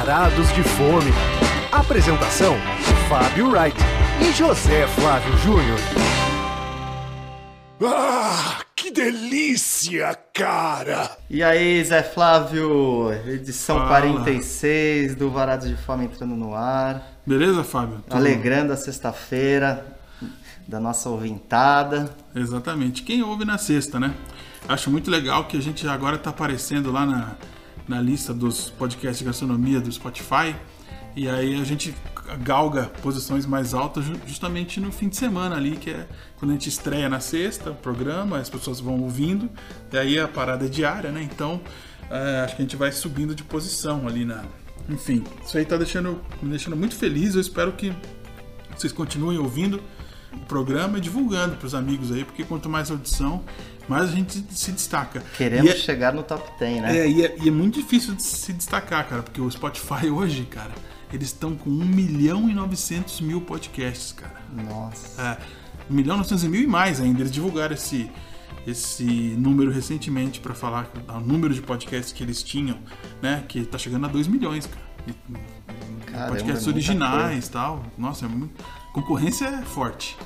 Varados de Fome. Apresentação: Fábio Wright e José Flávio Júnior. Ah, que delícia, cara! E aí, Zé Flávio, edição Fala. 46 do Varados de Fome entrando no ar, Beleza, Fábio? Tudo- alegrando a sexta-feira da nossa ouvintada. Exatamente. Quem ouve na sexta, né? Acho muito legal que a gente agora tá aparecendo lá na, na lista dos podcasts de gastronomia do Spotify. E aí a gente galga posições mais altas ju- justamente no fim de semana ali, que é quando a gente estreia na sexta o programa, as pessoas vão ouvindo, e aí a parada é diária, né? Então é, acho que a gente vai subindo de posição ali na. Enfim, isso aí tá deixando, me deixando muito feliz. Eu espero que vocês continuem ouvindo o programa e divulgando para os amigos aí, porque quanto mais audição, mais a gente se destaca. Queremos é- chegar no top 10, né? é, e é, e é muito difícil de se destacar, cara, porque o Spotify hoje, cara, eles estão com 1 milhão e 900 mil podcasts, cara. Nossa. É, 1 milhão e 900 mil e mais ainda. Eles divulgaram esse, esse número recentemente para falar o número de podcasts que eles tinham, né? Que tá chegando a 2 milhões, cara. E, Caramba, podcasts originais e tal. Nossa, é muito... concorrência é forte.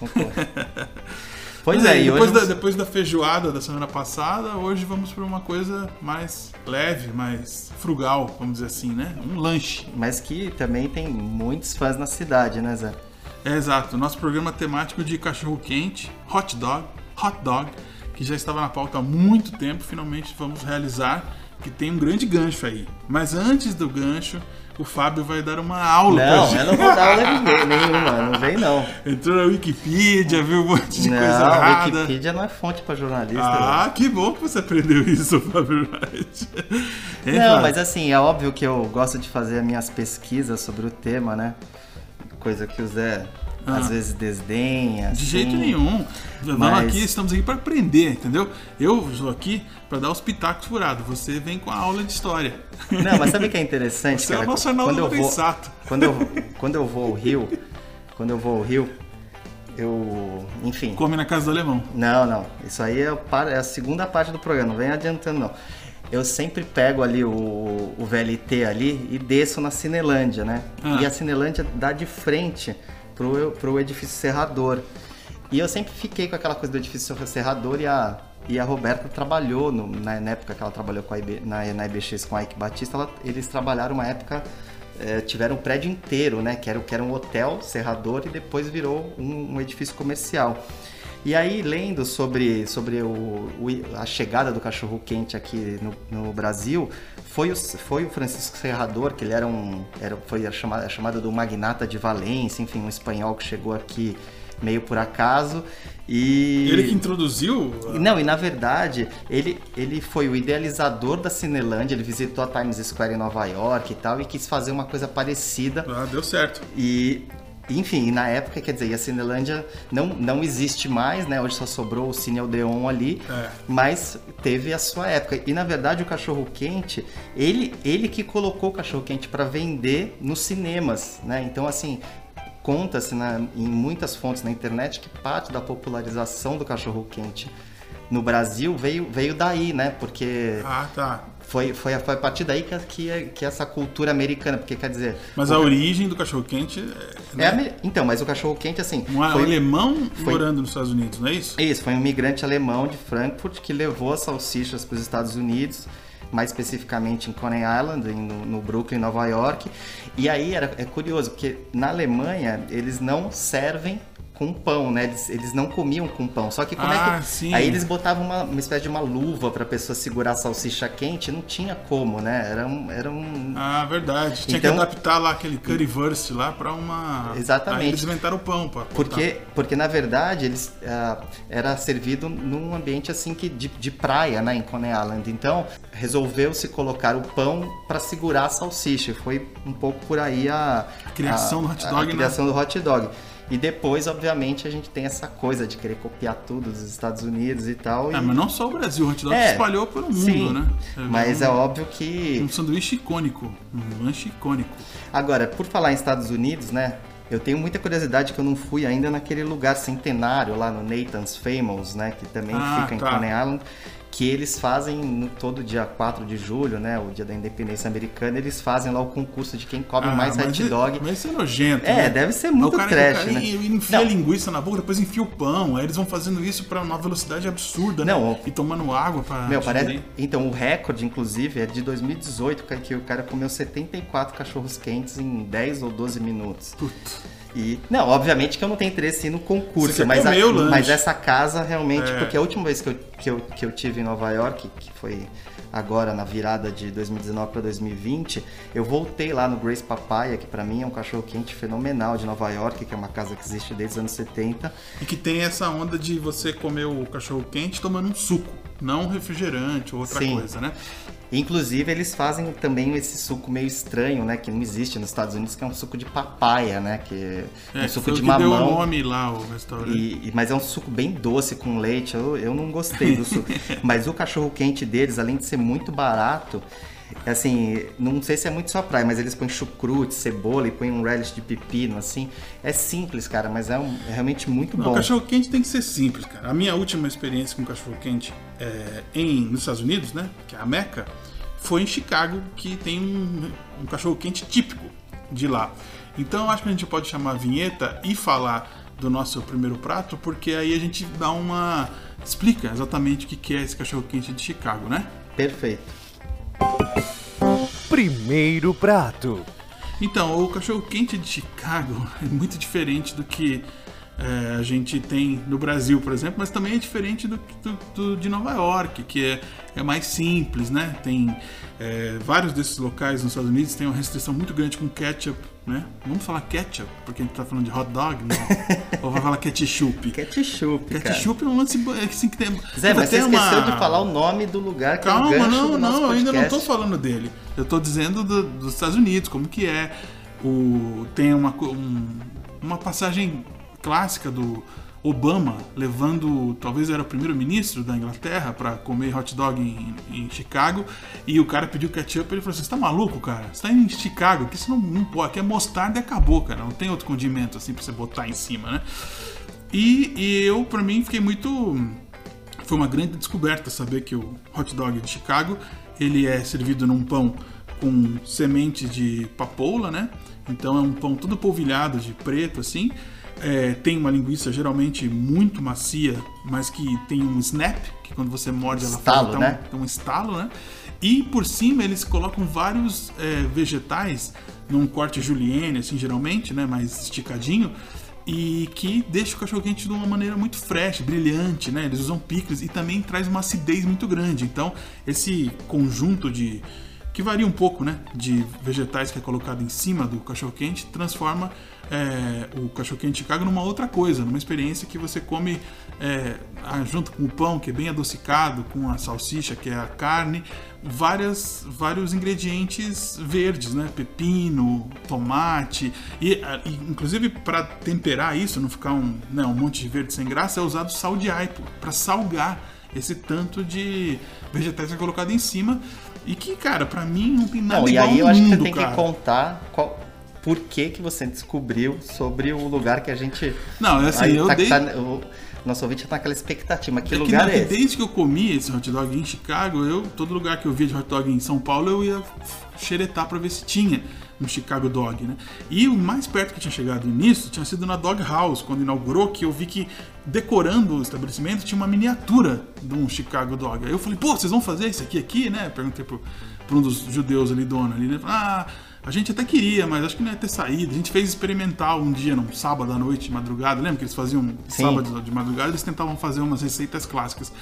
Pois Mas é, e depois, hoje... da, depois da feijoada da semana passada, hoje vamos para uma coisa mais leve, mais frugal, vamos dizer assim, né? Um lanche. Mas que também tem muitos fãs na cidade, né, Zé? É exato, nosso programa temático de cachorro quente, hot dog, hot dog, que já estava na pauta há muito tempo, finalmente vamos realizar, que tem um grande gancho aí. Mas antes do gancho, o Fábio vai dar uma aula pra Não, gente. eu não vou dar aula ninguém- nenhuma, não vem não. Entrou na Wikipedia, viu um monte de coisa Não, errada. Wikipedia não é fonte pra jornalista. Ah, que bom que você aprendeu isso, Fábio Wright. É, Não, Fábio? mas assim, é óbvio que eu gosto de fazer as minhas pesquisas sobre o tema, né? Coisa que o Zé Ah. às vezes desdenha. De assim. jeito nenhum. Nós Mas- aqui estamos aqui para aprender, entendeu? Eu estou aqui para dar os pitacos furados. Você vem com a aula de história. Não, mas sabe o que é interessante, Você é cara? o nosso quando eu vou, Lorenzato. quando eu quando eu vou ao Rio, quando eu vou ao Rio, eu, enfim, Come na casa do alemão. Não, não. Isso aí é, é a segunda parte do programa, não vem adiantando não. Eu sempre pego ali o, o VLT ali e desço na Cinelândia, né? Ah. E a Cinelândia dá de frente pro, pro edifício Serrador. E eu sempre fiquei com aquela coisa do edifício Serrador e a, e a Roberta trabalhou, no- na, na época que ela trabalhou com IB, na, na IBX com a Ike Batista, ela- eles trabalharam uma época é, tiveram um prédio inteiro, né? Que era, que era um hotel, serrador, e depois virou um, um edifício comercial. E aí, lendo sobre, sobre o, o- a chegada do cachorro quente aqui no, no Brasil, foi o, foi o Francisco Serrador, que ele era um. Era, foi a chamada, a chamada do magnata de Valência, enfim, um espanhol que chegou aqui meio por acaso. E. Ele que introduziu. Não, e na verdade, ele, ele foi o idealizador da Cinelândia, ele visitou a Times Square em Nova York e tal, e quis fazer uma coisa parecida. Ah, deu certo. E, enfim, na época, quer dizer, e a Cinelândia não, não existe mais, né? Hoje só sobrou o Cine Odeon ali, É. mas teve a sua época. E na verdade, o cachorro quente, ele, ele que colocou o cachorro quente para vender nos cinemas, né? Então, assim. Conta-se na- em muitas fontes na internet que parte da popularização do cachorro quente no Brasil veio, veio daí, né? Porque Ah, tá. Foi, foi, a- foi a partir daí que, que, que essa cultura americana, porque quer dizer. Mas o a origem do cachorro quente é né? ame- Então, mas o cachorro quente, assim. um foi- alemão foi- morando nos Estados Unidos, não é isso? Isso, foi um imigrante alemão de Frankfurt que levou as salsichas para os Estados Unidos, mais especificamente em Coney Island, em- no, no Brooklyn, Nova York. E aí era, é curioso, porque na Alemanha eles não servem com pão, né? Eles, eles não comiam com pão. Só que como Ah, é que. sim. Aí eles botavam uma, uma espécie de uma luva para a pessoa segurar a salsicha quente, não tinha como, né? Era um. Era um Ah, verdade. Tinha Então- que adaptar lá aquele currywurst lá pra uma. Exatamente. Aí eles inventaram o pão, pra botar. Porque, porque na verdade eles ah, era servido num ambiente assim que de, de praia, né, em Coney Island. Então resolveu-se colocar o pão para segurar a salsicha. Foi um pouco por aí a, A criação do hot a- dog, A, né? criação do hot dog. E depois, obviamente, a gente tem essa coisa de querer copiar tudo dos Estados Unidos e tal. Ah, e... mas não só o Brasil, o hot dog É, espalhou pelo mundo, Sim, né? mas um, é óbvio que um sanduíche icônico, um lanche icônico. Agora, por falar em Estados Unidos, né? Eu tenho muita curiosidade que eu não fui ainda naquele lugar centenário lá no Nathan's Famous, né? Que também Ah, fica em tá. Coney Island. Que eles fazem no todo dia 4 de julho, né, o dia da independência americana, eles fazem lá o concurso de quem come Ah, mais hot é- dog. Mas isso é nojento. É, né? deve ser muito o cara, trash, o cara né? enfia Não. a linguiça na boca, depois enfia o pão. Aí eles vão fazendo isso pra uma velocidade absurda, Não, né? E tomando água pra. Meu, parece. Então, o recorde, inclusive, é de 2018, que- que o cara comeu 74 cachorros quentes em 10 ou 12 minutos. Puta. E, não, obviamente que eu não tenho interesse em ir no concurso, Você mas, a- mas essa casa realmente, É. porque a última vez que eu, que, eu, que eu tive em Nova York, que foi agora na virada de 2019 para 2020, eu voltei lá no Grace Papaya, que pra mim é um cachorro quente fenomenal de Nova York, que é uma casa que existe desde os anos 70. E que tem essa onda de você comer o cachorro quente tomando um suco, não refrigerante ou outra Sim. coisa, né? Inclusive, eles fazem também esse suco meio estranho, né? Que não existe nos Estados Unidos, que é um suco de papaya, né? Que é um suco de que deu o mamão. nome lá, o restaurante. E- mas é um suco bem doce com leite. Eu, eu não gostei do suco. mas o cachorro quente deles, além de ser muito barato, assim, não sei se é muito sua praia, mas eles põem chucrute, cebola e põem um relish de pepino, assim. É simples, cara, mas é, um- é realmente muito Não, bom. o cachorro quente tem que ser simples, cara. A minha última experiência com cachorro quente é, em, nos Estados Unidos, né? Que é a Meca, foi em Chicago, que tem um, um cachorro quente típico de lá. Então eu acho que a gente pode chamar a vinheta e falar do nosso primeiro prato, porque aí a gente dá uma. explica exatamente o que que é esse cachorro quente de Chicago, né? Perfeito. Primeiro prato. Então, o cachorro quente de Chicago é muito diferente do que é, a gente tem no Brasil, por exemplo, mas também é diferente do, do- do de Nova York, que é, é mais simples, né? Tem é, vários desses locais nos Estados Unidos têm uma restrição muito grande com ketchup, né? Vamos falar ketchup, porque a gente tá falando de hot dog, não? Ou vai falar ketchup? Ketchup, cara. Ketchup é um lance é assim, que tem. Zé, mas você tem esqueceu uma- de falar o nome do lugar que é Calma, gancho não, do nosso não, eu ainda não tô falando dele. Eu tô dizendo do- dos Estados Unidos, como que é. O, tem uma, um- uma passagem clássica do Obama levando, talvez era o primeiro-ministro da Inglaterra para comer hot dog em, em Chicago e o cara pediu ketchup ele falou assim, você tá maluco, cara? Você tá em Chicago, que isso não, não pode, aqui é mostarda e acabou, cara. Não tem outro condimento assim pra você botar em cima, né? E, e eu, pra mim, fiquei muito foi uma grande descoberta saber que o hot dog de Chicago ele é servido num pão com semente de papoula, né? Então é um pão todo polvilhado de preto assim. É, tem uma linguiça geralmente muito macia, mas que tem um snap, que quando você morde ela Estalo, né? um, um estalo, né? E por cima eles colocam vários é, vegetais num corte julienne, assim, geralmente, né? Mais esticadinho e que deixa o cachorro quente de uma maneira muito fresh, brilhante, né? Eles usam picles e também traz uma acidez muito grande. Então, esse conjunto de que varia um pouco, né, de vegetais que é colocado em cima do cachorro quente transforma é, o cachorro quente de Chicago numa outra coisa, numa experiência que você come é, ah, junto com o pão que é bem adocicado, com a salsicha que é a carne, várias, vários ingredientes verdes, né? Pepino, tomate e, ah, e, inclusive para temperar isso, não ficar um, né, um monte de verde sem graça, é usado sal de aipo para salgar esse tanto de vegetais que é colocado em cima e que, cara, para mim não tem nada Não, e igual aí eu acho que você mundo, tem cara. que contar qual, por que, que você descobriu sobre o lugar que a gente. Não, assim, Aí eu tá- dei- tá- o nosso ouvinte tá naquela expectativa. Que É que lugar na- é esse? desde que eu comi esse hot dog em Chicago, eu todo lugar que eu via de hot dog em São Paulo, eu ia xeretar pra ver se tinha um Chicago Dog, né? E o mais perto que tinha chegado nisso tinha sido na Dog House, quando inaugurou, que eu vi que decorando o estabelecimento tinha uma miniatura de um Chicago Dog. Aí eu falei, pô, vocês vão fazer isso aqui aqui, né? Perguntei pro, pro um dos judeus ali, dono ali, né? Ah, a gente até queria, mas acho que não ia ter saída. A gente fez experimental um dia, num sábado à noite, de madrugada. Lembra que eles faziam Sim. sábado de madrugada? Eles tentavam fazer umas receitas clássicas.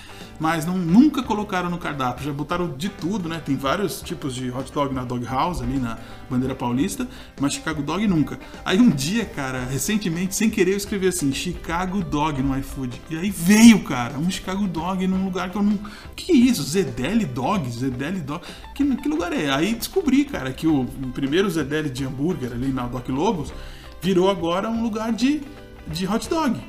Mas não, nunca colocaram no cardápio. Já botaram de tudo, né? Tem vários tipos de hot dog na Dog House, ali na Bandeira Paulista. Mas Chicago Dog nunca. Aí um dia, cara, recentemente, sem querer, eu escrevi assim, Chicago Dog no iFood. E aí veio, cara, um Chicago Dog num lugar que eu não... Que isso? Zedeli Dog? Zedeli Dog? Que, que lugar é? Aí descobri, cara, que o, primeiro Zedeli de hambúrguer ali na Doc Lobos virou agora um lugar de de hot dog.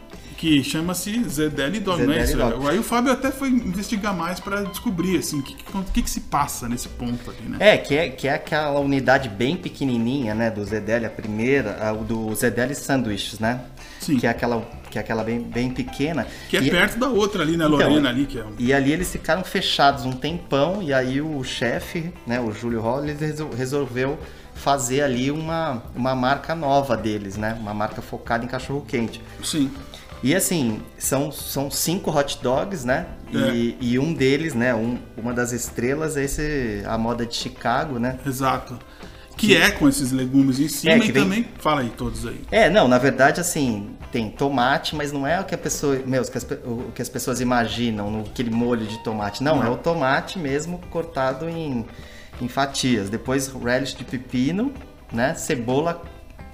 Que chama-se Zedeli Dog, não é isso? Dog. Aí o Fábio até foi investigar mais pra descobrir, assim, o que, que, que, se passa nesse ponto ali, né? É, que é, que é aquela unidade bem pequenininha, né, do Zedeli, a primeira, a, do Zedeli Sanduíches, né? Sim. Que é aquela, que é aquela bem, bem pequena. Que é E- perto da outra ali, né? Então, Lorena ali, que é um... E ali eles ficaram fechados um tempão e aí o chefe, né, o Júlio Hollis, resol- resolveu fazer ali uma, uma marca nova deles, né? Uma marca focada em cachorro quente. Sim. E assim, são, são cinco hot dogs, né? E, e um deles, né? Um, uma das estrelas é esse, a moda de Chicago, né? Exato. Que, é com esses legumes em cima É, e vem- também. Fala aí, todos aí. É, não, na verdade, assim, tem tomate, mas não é o que a pessoa. Meu, o que as, o que as pessoas imaginam no aquele molho de tomate. Não, Não. é o tomate mesmo cortado em, em fatias. Depois relish de pepino, né? Cebola,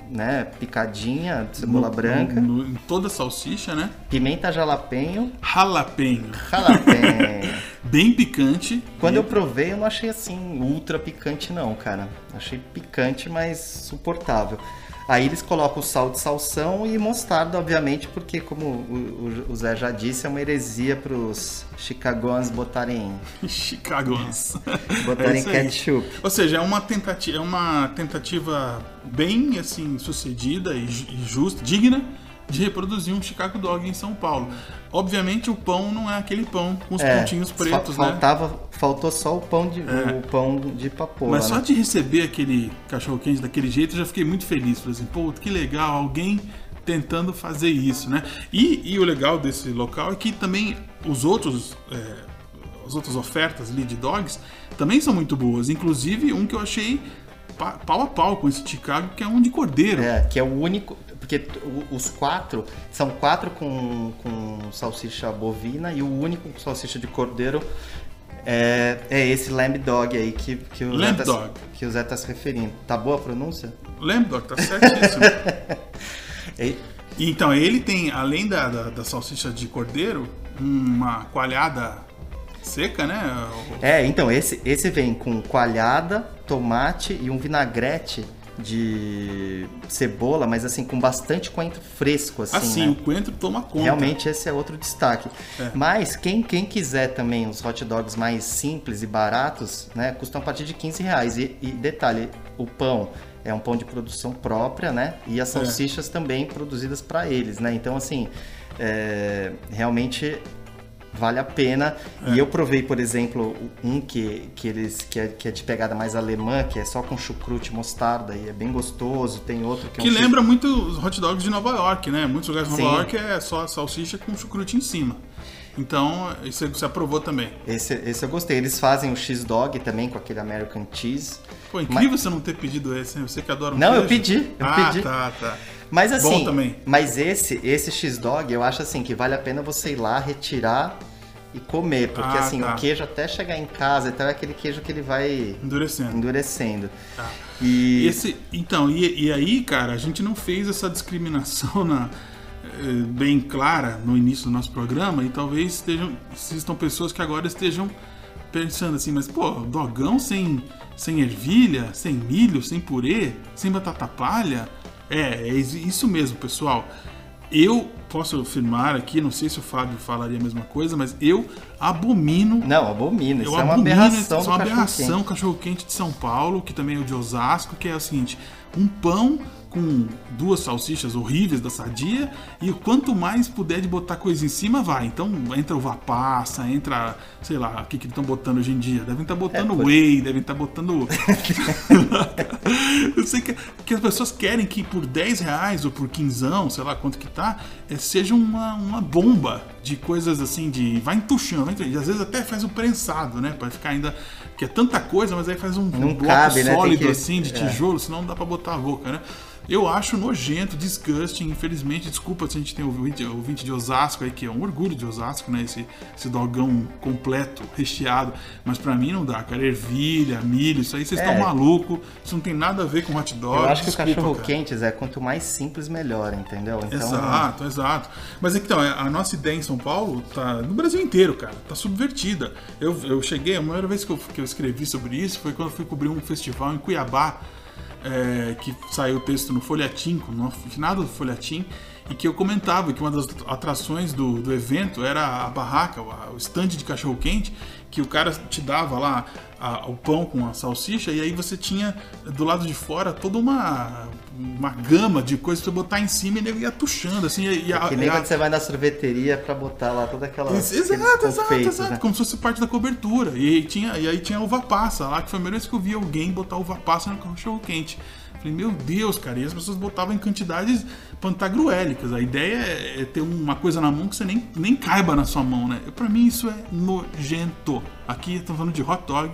né? Picadinha, cebola No- branca, no- em toda salsicha, né? pimenta jalapeño, Jalapeno. jalapeño. Bem picante. Quando E- eu provei, eu não achei assim ultra picante, não, cara. Achei picante, mas suportável. Aí eles colocam o sal de salsão e mostarda, obviamente, porque, como o, o- Zé já disse, é uma heresia pros chicagoans botarem, Chicagoans. botarem É ketchup. Ou seja, é uma tentativa, é uma tentativa bem assim sucedida e, e justa, digna de reproduzir um Chicago Dog em São Paulo. Obviamente o pão não é aquele pão com os É, pontinhos pretos, né? faltava, Faltou só o pão de, É. o pão de papoula, Mas só né? de receber aquele cachorro quente daquele jeito, eu já fiquei muito feliz. Falei assim, pô, que legal, alguém tentando fazer isso, né? E, e o legal desse local é que também os outros, é, as outras ofertas ali de dogs também são muito boas. Inclusive um que eu achei pa- pau a pau com esse Chicago, que é um de cordeiro. É, que é o único. Porque os quatro são quatro com, com salsicha bovina e o único com salsicha de cordeiro é, é esse lamb dog aí que, que, o, Lamb Zé tá, dog. que o Zé tá se referindo. Tá boa a pronúncia? Lembra, Doc? Tá certíssimo. E, Então, ele tem, além da, da, da salsicha de cordeiro, uma coalhada seca, né? é, então, esse, esse vem com coalhada, tomate e um vinagrete de cebola, mas assim, com bastante coentro fresco, assim, Assim, né? o coentro toma conta. Realmente esse é outro destaque. É. Mas quem, quem quiser também os hot dogs mais simples e baratos, né, custam a partir de 15 reais. E, e detalhe, o pão é um pão de produção própria, né? E as salsichas também produzidas para eles, né? Então, assim, é, realmente vale a pena. É. E eu provei, por exemplo, um que, que eles que é, que é de pegada mais alemã, que é só com chucrute mostarda e é bem gostoso. Tem outro que é Que um chu- lembra muito os hot dogs de Nova York, né? Muitos lugares de Nova Sim. York é só salsicha com chucrute em cima. Então, isso você aprovou também. Esse, esse eu gostei. Eles fazem o X-Dog também com aquele American Cheese. Pô, incrível você não ter pedido esse, hein? Você que adora um Não, eu queijo. pedi, eu ah, pedi. tá, tá. Mas assim, Bom também. mas esse esse X-Dog eu acho assim que vale a pena você ir lá retirar e comer, porque Ah, assim, tá. o queijo até chegar em casa, então é aquele queijo que ele vai Endurecendo. endurecendo. Tá. E esse, então, e, e aí, cara, a gente não fez essa discriminação na, eh, bem clara no início do nosso programa e talvez estejam, existam pessoas que agora estejam pensando assim, mas pô, dogão sem, sem ervilha, sem milho, sem purê, sem batata palha? É, é isso mesmo, pessoal. Eu posso afirmar aqui, não sei se o Fábio falaria a mesma coisa, mas eu abomino não, abomina, isso eu é uma abomino, aberração isso é uma aberração quente. cachorro quente de São Paulo, que também é o de Osasco, que é o seguinte: um pão com duas salsichas horríveis da sadia e quanto mais puder de botar coisa em cima, vai. Então entra uva passa, entra, sei lá, o que que eles estão botando hoje em dia? Devem estar botando É, por- whey, devem estar botando. Eu sei que, que as pessoas querem que por 10 reais ou por quinzão, sei lá quanto que tá, é, seja uma, uma bomba de coisas assim, de. Vai entuchando. E às vezes até faz o prensado, né? Pra ficar ainda. Que é tanta coisa, mas aí faz um, Não um bloco cabe, né? Sólido que- assim, de é. tijolo, senão não dá pra botar a boca, né? Eu acho nojento, disgusting, infelizmente, desculpa se a gente tem ouvinte, ouvinte de Osasco aí, que é um orgulho de Osasco, né? Esse, esse dogão completo, recheado. Mas pra mim não dá, cara. Ervilha, milho, isso aí vocês estão É. malucos. Isso não tem nada a ver com hot dog. Eu acho que desculpa, o cachorro cara. quente, Zé, quanto mais simples, melhor, entendeu? Então, Exato, exato. Mas então, a nossa ideia em São Paulo tá no Brasil inteiro, cara, tá subvertida. Eu, eu cheguei, a primeira vez que eu, que eu escrevi sobre isso foi quando eu fui cobrir um festival em Cuiabá, é, que saiu o texto no Folhetim, no finado do Folhetim, e que eu comentava que uma das atrações do, do evento era a barraca, o stand de cachorro quente, que o cara te dava lá a, o pão com a salsicha e aí você tinha do lado de fora toda uma uma gama de coisas pra botar em cima e ele ia tuchando, assim. E a, que nem a... quando você vai na sorveteria pra botar lá toda aquela. Exato, exato, exato. Né? Como se fosse parte da cobertura. E aí tinha, e aí tinha uva passa lá, que foi a primeira vez que eu vi alguém botar uva passa no cachorro quente. Falei, meu Deus, cara, e as pessoas botavam em quantidades pantagruélicas. A ideia é, ter uma coisa na mão que você nem, nem caiba na sua mão, né? Pra mim isso é nojento. Aqui estamos falando de hot dog,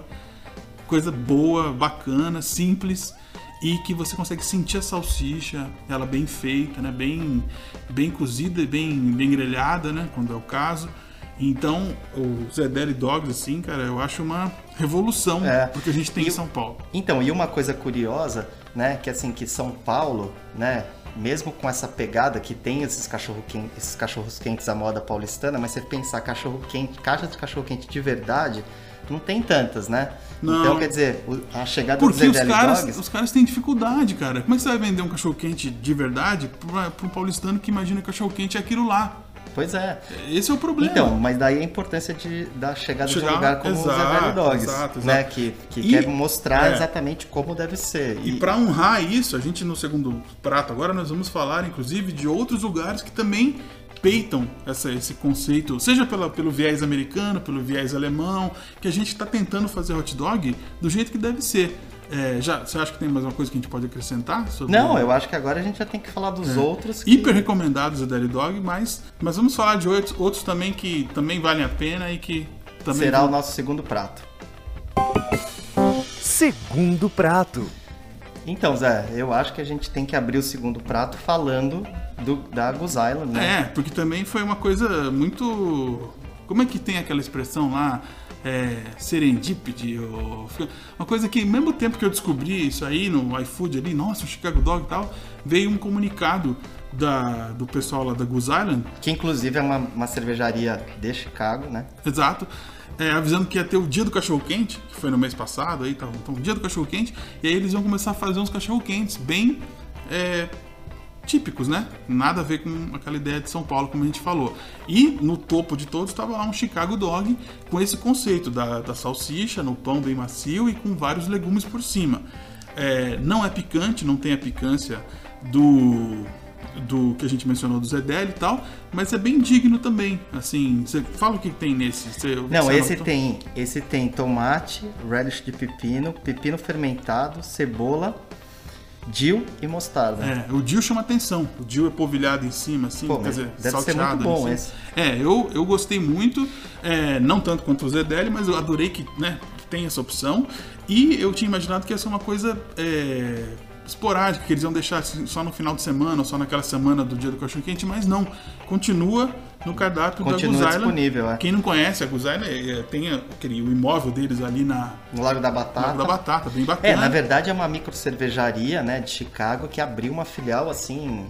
coisa boa, bacana, simples e que você consegue sentir a salsicha, ela bem feita, né? Bem, bem cozida e bem, bem grelhada, né? Quando é o caso. Então, o Zedeli Dogs, assim, cara, eu acho uma revolução é. porque a gente tem e, em São Paulo. Então, e uma coisa curiosa, né, que assim, que São Paulo, né, mesmo com essa pegada que tem esses, cachorro quente, esses cachorros quentes à moda paulistana, mas você pensar cachorro quente, caixa de cachorro quente de verdade, não tem tantas, né? Não. Então, quer dizer, a chegada Porque dos os caras, Dogs... os caras têm dificuldade, cara. Como é que você vai vender um cachorro quente de verdade para um paulistano que imagina que cachorro quente é aquilo lá? Pois é. Esse é o problema. Então, mas daí a importância de, da chegada Chegar, de um lugar como exato, o Zé Velho Dogs, exato, exato. né? Que, que e, quer mostrar é, exatamente como deve ser. E, e para honrar isso, a gente no segundo prato agora nós vamos falar, inclusive, de outros lugares que também respeitam essa, esse conceito, seja pela, pelo viés americano, pelo viés alemão, que a gente está tentando fazer hot dog do jeito que deve ser. É, já, você acha que tem mais uma coisa que a gente pode acrescentar? Sobre Não, eu acho que agora a gente já tem que falar dos é. outros. Que... Hiper recomendados o Deli Dog, mas, mas vamos falar de outros, outros também que também valem a pena e que também. Será vão... o nosso segundo prato. Segundo prato. Então, Zé, eu acho que a gente tem que abrir o segundo prato falando do, da Goose Island, né? É, porque também foi uma coisa muito. Como é que tem aquela expressão lá? É, serendipity, ou... uma coisa que, ao mesmo tempo que eu descobri isso aí no iFood ali, nossa, o Chicago Dog e tal, veio um comunicado da, do pessoal lá da Goose Island. Que inclusive é uma, uma cervejaria de Chicago, né? Exato é, avisando que ia ter o dia do cachorro quente, que foi no mês passado, aí tá, então, o dia do cachorro quente, e aí eles iam começar a fazer uns cachorro quentes bem é, típicos, né? Nada a ver com aquela ideia de São Paulo, como a gente falou. E no topo de todos estava lá um Chicago Dog com esse conceito da, da salsicha no pão bem macio e com vários legumes por cima. É, não é picante, não tem a picância do do que a gente mencionou do Zedel e tal, mas é bem digno também. Assim, você fala o que tem nesse? Você, Não, esse tem, esse tem tomate, relish de pepino, pepino fermentado, cebola, dill e mostarda. É, o dill chama atenção. O dill é polvilhado em cima, assim, Pô, quer dizer, deve salteado. Ser muito bom esse. É, eu, eu gostei muito, é, não tanto quanto o Zedel, mas eu adorei que, né, tem essa opção. E eu tinha imaginado que ia ser uma coisa é, esporádica, que eles iam deixar assim, só no final de semana, ou só naquela semana do dia do cachorro quente, mas não. Continua no cardápio Continua da Goose disponível, é. Quem não conhece a Goose é, tem aquele, o imóvel deles ali na... No Lago da Batata. Lago da Batata, bem bacana. É, na verdade é uma micro cervejaria, né, de Chicago, que abriu uma filial, assim,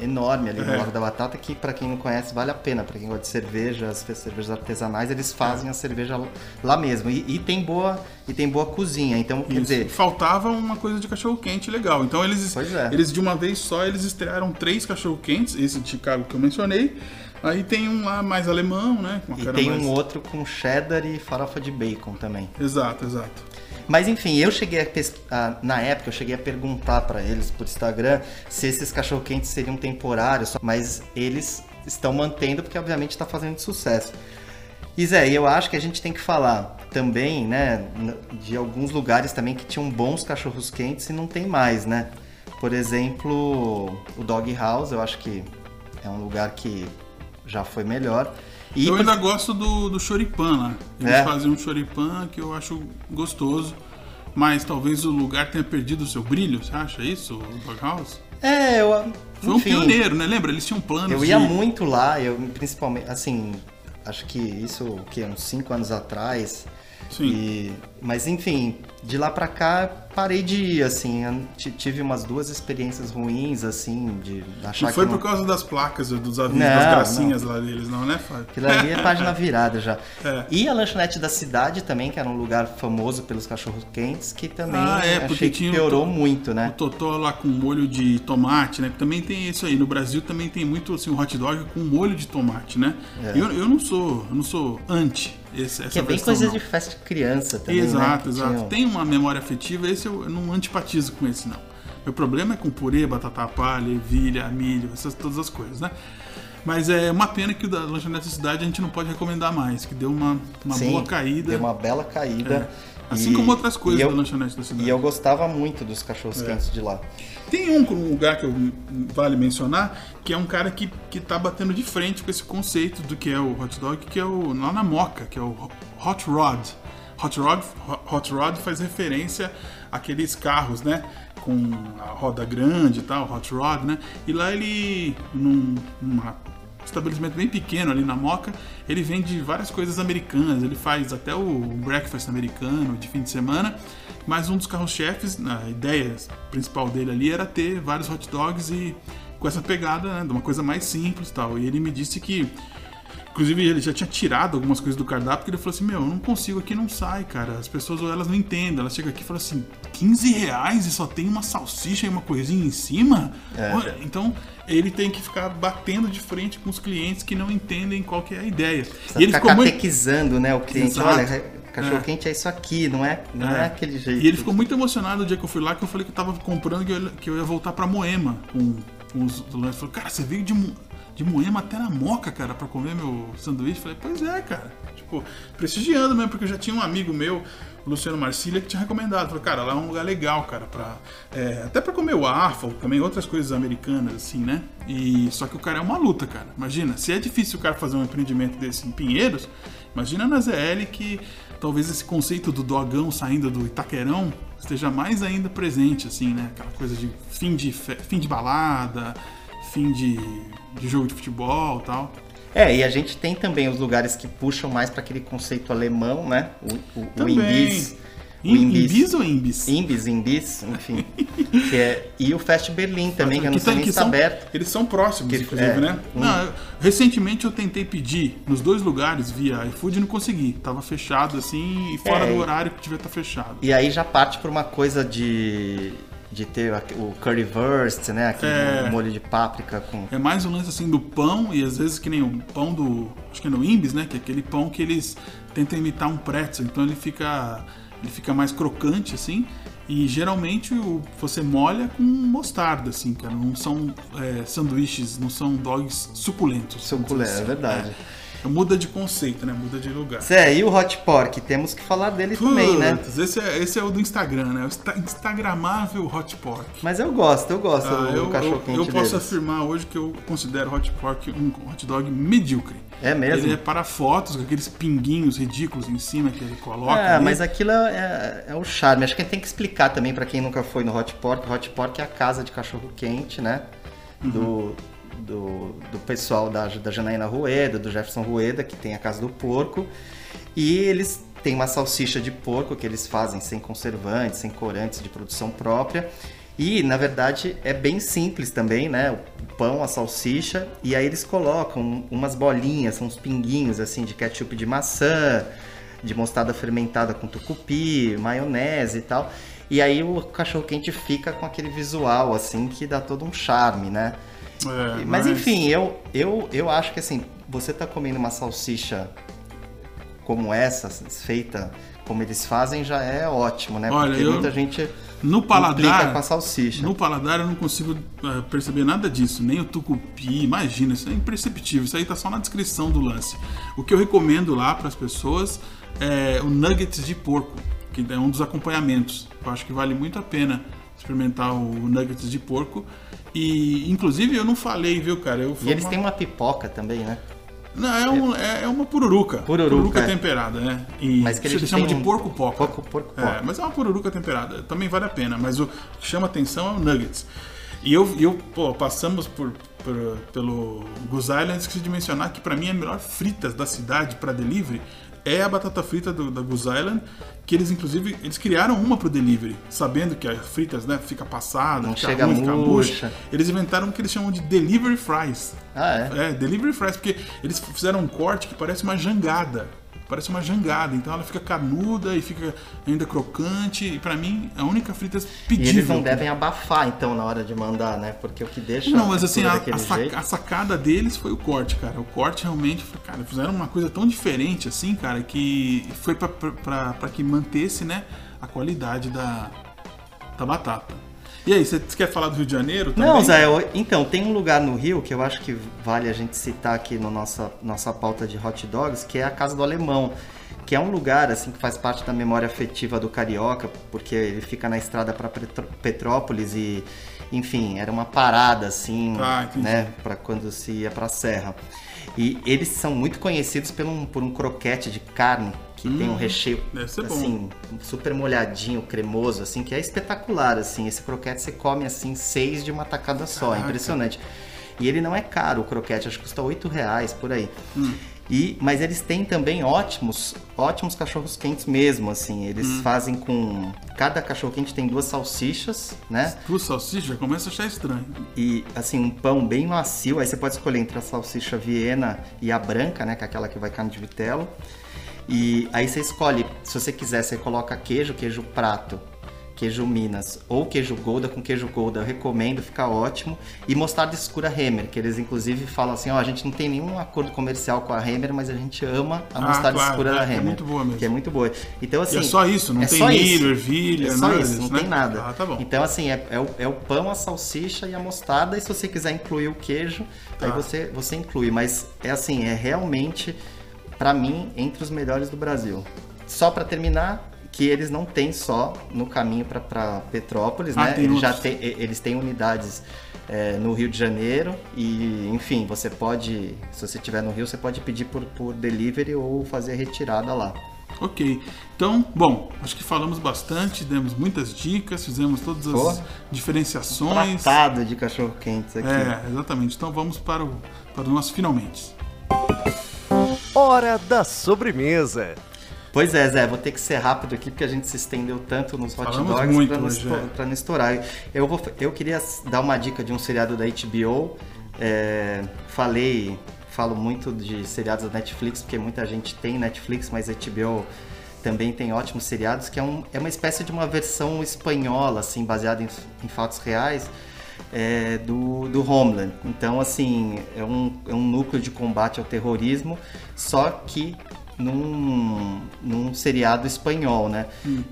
enorme ali é. no Lago da Batata, que para quem não conhece vale a pena, para quem gosta de cerveja, as cervejas artesanais, eles fazem é. a cerveja lá mesmo. E, e, tem boa e tem boa cozinha, então quer dizer... Faltava uma coisa de cachorro quente legal. Então eles, é. eles de uma vez só, eles estrearam três cachorro quentes, esse de Chicago que eu mencionei, Aí tem um lá mais alemão, né? e tem mais... um outro com cheddar e farofa de bacon também. Exato, exato. Mas enfim, eu cheguei a, a na época eu cheguei a perguntar para eles por Instagram se esses cachorro quentes seriam temporários, mas eles estão mantendo porque obviamente está fazendo sucesso. E Zé, eu acho que a gente tem que falar também, né, de alguns lugares também que tinham bons cachorros quentes e não tem mais, né? Por exemplo, o Dog House, eu acho que é um lugar que já foi melhor. E eu ainda gosto do, do choripan lá. Eles é. fazem um choripan que eu acho gostoso. Mas talvez o lugar tenha perdido o seu brilho, você acha isso, o House? É, eu. Foi enfim, um pioneiro, né? Lembra? Eles tinham planos. Eu ia de... muito lá, eu principalmente, assim, acho que isso, o que, uns 5 anos atrás. Sim. E, mas enfim, de lá pra cá parei de ir, assim. Tive umas duas experiências ruins, assim, de achar Não foi que por causa das placas, dos avisos, Não, das gracinhas lá deles, não, né, Fábio? Aquilo ali é página virada já. É. E a lanchonete da cidade também, que era um lugar famoso pelos cachorros quentes, que também Ah, é, porque tinha o piorou to- muito, O né? totó lá com molho de tomate, né? Também tem isso aí. No Brasil também tem muito assim, o hot dog com molho de tomate, né? Eu, eu não sou, eu não sou anti esse, essa É. Que é bem coisa não. de festa de criança também, né? Exato, Que exato. Tem uma memória afetiva, esse eu, não antipatizo com esse, não. Meu problema é com purê, batata palha, ervilha, milho, essas todas as coisas, né? Mas é uma pena que o da lanchonete da cidade a gente não pode recomendar mais, que deu uma, uma Sim, boa caída. Deu uma bela caída. Assim E- como outras coisas eu, da lanchonete da cidade. E eu gostava muito dos cachorros É. quentes de lá. Tem um um lugar que eu, vale mencionar, que é um cara que, que tá batendo de frente com esse conceito do que é o hot dog, que é o lá na Moca, que é o Hot Rod. Hot Rod, Hot Rod faz referência àqueles carros, né? Com a roda grande e tal, Hot Rod, né? E lá ele, num numa estabelecimento bem pequeno ali na Moca, ele vende várias coisas americanas, ele faz até o breakfast americano de fim de semana, mas um dos carros-chefes, a ideia principal dele ali era ter vários hot dogs e com essa pegada, né, de uma coisa mais simples e tal. E ele me disse que Inclusive, ele já tinha tirado algumas coisas do cardápio, porque ele falou assim, meu, eu não consigo aqui, não sai, cara. As pessoas, ou elas não entendem. Elas chegam aqui e falam assim, 15 reais e só tem uma salsicha e uma coisinha em cima? Olha, Então, ele tem que ficar batendo de frente com os clientes que não entendem qual que é a ideia. Precisa E ele ficou muito... catequizando, né, o cliente. Exato. Olha, cachorro É. quente é isso aqui, não é, não é. É. aquele jeito. E ele ficou muito emocionado o dia que eu fui lá, que eu falei que eu tava comprando, que eu, que eu ia voltar pra Moema com, com os lanches. Falou, cara, você veio de, de Moema até na Moca, cara, pra comer meu sanduíche? Falei, pois é, cara. Tipo, prestigiando mesmo, porque eu já tinha um amigo meu, Luciano Marcília, que tinha recomendado. Falei, cara, lá é um lugar legal, cara, pra, é, até pra comer o waffle, também outras coisas americanas, assim, né? E só que o cara é uma luta, cara. Imagina, se é difícil o cara fazer um empreendimento desse em Pinheiros, imagina na ZL que talvez esse conceito do dogão saindo do Itaquerão esteja mais ainda presente, assim, né? Aquela coisa de fim de, fim de balada, fim de, de jogo de futebol e tal. É, e a gente tem também os lugares que puxam mais para aquele conceito alemão, né? O, o, o Também. Imbis. O Im- Imbis. Imbis ou Imbis? Imbis, Imbis, enfim. que é, e o Fest Berlim também, que eu não sei tá- nem se está aberto. Eles são próximos, Que- inclusive, é, né? um- Não, recentemente eu tentei pedir nos dois lugares via iFood e não consegui. Tava fechado assim e fora É, do horário que devia estar fechado. E aí já parte por uma coisa de, de ter o currywurst, né? Aquele É. molho de páprica com... É mais um lance assim do pão e às vezes que nem o pão do. Acho que é no Imbis, né? Que é aquele pão que eles tentam imitar um pretzel. Então ele fica. Ele fica mais crocante, assim. E geralmente o, você molha com mostarda, assim, cara. Não são é, sanduíches, não são dogs suculentos. Suculento, dizer é verdade. É, muda de conceito, né? Muda de lugar. Zé, e o Hot Pork? Temos que falar dele também, né? Putz, esse, é, esse é o do Instagram, né? O Insta- Instagramável Hot Pork. Mas eu gosto, eu gosto Ah, do eu, cachorro eu, quente eu posso deles. afirmar hoje que eu considero Hot Pork um hot dog medíocre. É mesmo? Ele é para fotos, com aqueles pinguinhos ridículos em cima que ele coloca. É, ali. mas aquilo é, é o charme. Acho que a gente tem que explicar também pra quem nunca foi no Hot Pork. Hot Pork é a casa de cachorro quente, né? Uhum. Do, do, do pessoal da, da Janaína Rueda, do Jefferson Rueda, que tem a casa do porco. E eles têm uma salsicha de porco que eles fazem sem conservantes, sem corantes de produção própria. E, na verdade, é bem simples também, né? O pão, a salsicha, e aí eles colocam umas bolinhas, uns pinguinhos, assim, de ketchup de maçã, de mostarda fermentada com tucupi, maionese e tal. E aí o cachorro-quente fica com aquele visual, assim, que dá todo um charme, né? É, Mas enfim, eu, eu, eu acho que assim, você tá comendo uma salsicha como essa, feita como eles fazem, já é ótimo, né? Olha, Porque eu- muita gente No paladar, com a salsicha. no paladar eu não consigo eh, perceber nada disso, nem o tucupi, imagina, isso é imperceptível, isso aí tá só na descrição do lance. O que eu recomendo lá para as pessoas é o nuggets de porco, que é um dos acompanhamentos. Eu acho que vale muito a pena experimentar o nuggets de porco. E inclusive eu não falei, viu, cara? Eu E eles têm uma pipoca também, né? Não, é, um- é- é uma pururuca. Pururuca, é. temperada, né? E Mas que eles chamam de um- porco poca. Porco- porco É, mas é uma pururuca temperada. Também vale a pena. Mas o que chama atenção é o nuggets. E eu, eu pô, passamos por, por- pelo Goose Island, esqueci de mencionar que pra mim a melhor fritas da cidade pra delivery é a batata frita do, da Goose Island, que eles inclusive eles criaram uma pro delivery, sabendo que as fritas, né, fica passada, Não fica chega ruim, fica murcha. Eles inventaram o que eles chamam de delivery fries. Ah, é? É, delivery fries, porque eles fizeram um corte que parece uma jangada. Parece uma jangada, então ela fica canuda e fica ainda crocante. E pra mim, a única frita E pedível. eles não devem abafar, então, na hora de mandar, né? Porque o que deixa. Não, mas assim, a, a a sacada deles foi o corte, cara. O corte realmente, cara, fizeram uma coisa tão diferente assim, cara, que foi pra que mantesse, né, a qualidade da, da batata. E aí, você quer falar do Rio de Janeiro também? Não, Zé, eu- então, tem um lugar no Rio que eu acho que vale a gente citar aqui na nossa, nossa pauta de hot dogs, que é a Casa do Alemão. Que é um lugar, assim, que faz parte da memória afetiva do carioca, porque ele fica na estrada para Petrópolis e, enfim, era uma parada, assim, Ah, né, para quando se ia pra Serra. E eles são muito conhecidos por um, por um croquete de carne, que tem um recheio, Hum, bom. assim, super molhadinho, cremoso, assim, que é espetacular, assim. Esse croquete você come, assim, seis de uma tacada só, é Caraca. impressionante. E ele não é caro, o croquete, acho que custa oito reais, por aí. Hum. E, mas eles têm também ótimos, ótimos cachorros quentes mesmo, assim. Eles Hum. fazem com... Cada cachorro quente tem duas salsichas, né? Duas salsichas, começa a achar estranho. E assim, um pão bem macio. Aí você pode escolher entre a salsicha viena e a branca, né? Que é aquela que vai carne de vitelo. E aí você escolhe, se você quiser, você coloca queijo, queijo prato, queijo Minas ou queijo Gouda com queijo Gouda. Eu recomendo, fica ótimo. E mostarda escura Hemer, que eles inclusive falam assim: ó, a gente não tem nenhum acordo comercial com a Hemer, mas a gente ama a Ah, mostarda claro, escura é, da que é Hemer. muito boa mesmo. Que é muito boa. Então, assim. e é só isso, não é tem milho, isso. ervilha, É só nada isso, disso, não né? tem nada. Ah, tá bom. Então, assim, é, é o, é o pão, a salsicha e a mostarda. E se você quiser incluir o queijo, aí Tá. você, você inclui. Mas é assim, é realmente, pra mim, entre os melhores do Brasil. Só pra terminar, que eles não têm só no caminho pra- pra Petrópolis, Ah, né? tem Eles, já e- eles têm unidades é, no Rio de Janeiro e, enfim, você pode, se você estiver no Rio, você pode pedir por, por delivery ou fazer retirada lá. Ok. Então, bom, acho que falamos bastante, demos muitas dicas, fizemos todas as Pô. diferenciações. Tratado de cachorro quentes aqui. É, exatamente. Então vamos para o, para o nosso finalmente. Hora da sobremesa. Pois é, Zé, vou ter que ser rápido aqui porque a gente se estendeu tanto nos hot Falamos dogs muito pra não, hoje, esto- pra não estourar. Eu, vou, eu queria dar uma dica de um seriado da HBO. É, falei, falo muito de seriados da Netflix porque muita gente tem Netflix, mas HBO também tem ótimos seriados, que é, um, é uma espécie de uma versão espanhola, assim, baseada em, em fatos reais. É, do, do Homeland. Então, assim, é um, é um núcleo de combate ao terrorismo, só que num, num seriado espanhol, né?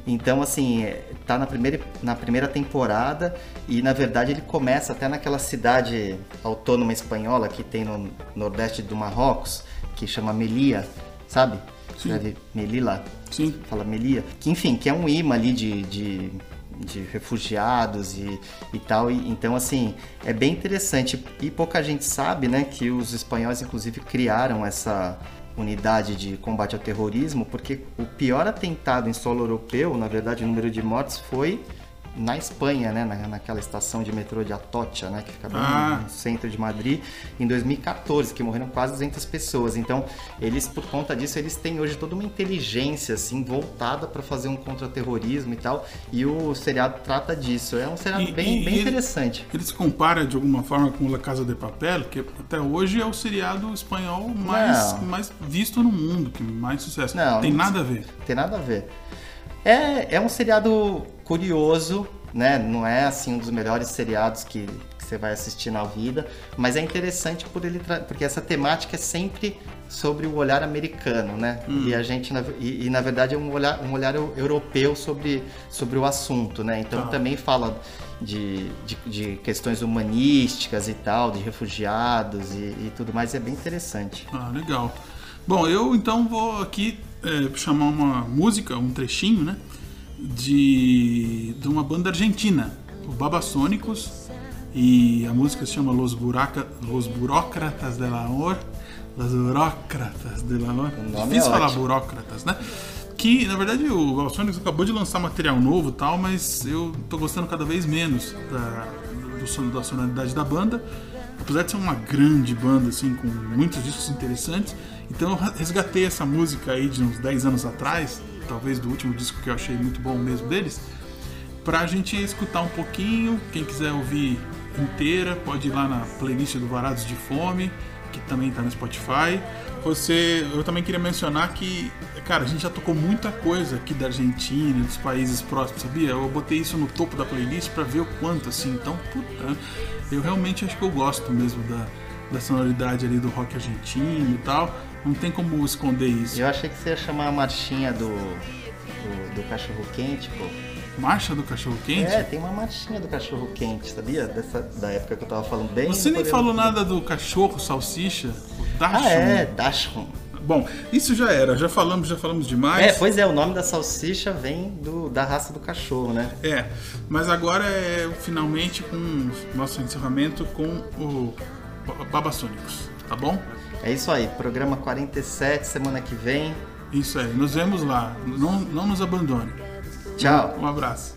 Então, assim, é, tá na primeira, na primeira temporada e, na verdade, ele começa até naquela cidade autônoma espanhola que tem no nordeste do Marrocos, que chama Melilla, sabe? Sim. Escreve Melilla Sim. fala Melia, que enfim, que é um imã ali de, de, de refugiados e, e tal. E, então, assim, é bem interessante. E pouca gente sabe, né, que os espanhóis, inclusive, criaram essa unidade de combate ao terrorismo, porque o pior atentado em solo europeu, na verdade, o número de mortes foi na Espanha, né, na, naquela estação de metrô de Atocha, né, que fica bem Ah. no centro de Madrid, em 2014, que morreram quase 200 pessoas. Então, eles, por conta disso, eles têm hoje toda uma inteligência, assim, voltada para fazer um contra-terrorismo e tal, e o seriado trata disso. É um seriado E- bem, e- bem interessante. Ele se compara de alguma forma com La Casa de Papel, que até hoje é o seriado espanhol mais, Não. mais visto no mundo, que mais sucesso. Não, Tem não- nada a ver. Tem nada a ver. É, é um seriado curioso, né? Não é assim um dos melhores seriados que, que você vai assistir na vida, mas é interessante por ele tra- porque essa temática é sempre sobre o olhar americano, né? E a gente na, e, e, na verdade é um olhar, um olhar eu- europeu sobre, sobre o assunto, né? Então Tá. também fala de, de, de questões humanísticas e tal, de refugiados e, e tudo mais. É bem interessante. Ah, legal. Bom, eu então vou aqui é, chamar uma música, um trechinho, né? De, de uma banda argentina, o Babasônicos, e a música se chama Los, Buraca, Los Burócratas del Amor. Los Burócratas del Amor. Difícil é falar burócratas, né? Que, na verdade, o Babasônicos acabou de lançar material novo e tal, mas eu tô gostando cada vez menos da- do da sonoridade da banda. Apesar de ser uma grande banda, assim, com muitos discos interessantes, então eu resgatei essa música aí de uns 10 anos atrás, talvez do último disco que eu achei muito bom mesmo deles, pra gente escutar um pouquinho. Quem quiser ouvir inteira, pode ir lá na playlist do Varados de Fome, que também tá no Spotify. Você, eu também queria mencionar que, cara, a gente já tocou muita coisa aqui da Argentina, dos países próximos, sabia? Eu botei isso no topo da playlist para ver o quanto, assim. Então, puta, eu realmente acho que eu gosto mesmo da, da sonoridade ali do rock argentino e tal. Não tem como esconder isso. Eu achei que você ia chamar a marchinha do, do, do cachorro quente, pô. Marcha do cachorro quente? É, tem uma marchinha do cachorro quente, sabia? Dessa, da época que eu tava falando bem. Você nem falou nada do cachorro salsicha? O Dachshund. Ah, é, Dachshund. Bom, isso já era, já falamos, já falamos demais. É, pois é, o nome da salsicha vem do, da raça do cachorro, né? É, mas agora é finalmente com nosso encerramento com o Babassônicos, tá bom? É isso aí, programa 47, semana que vem. Isso aí, nos vemos lá. Não, não nos abandone. Tchau. Um abraço.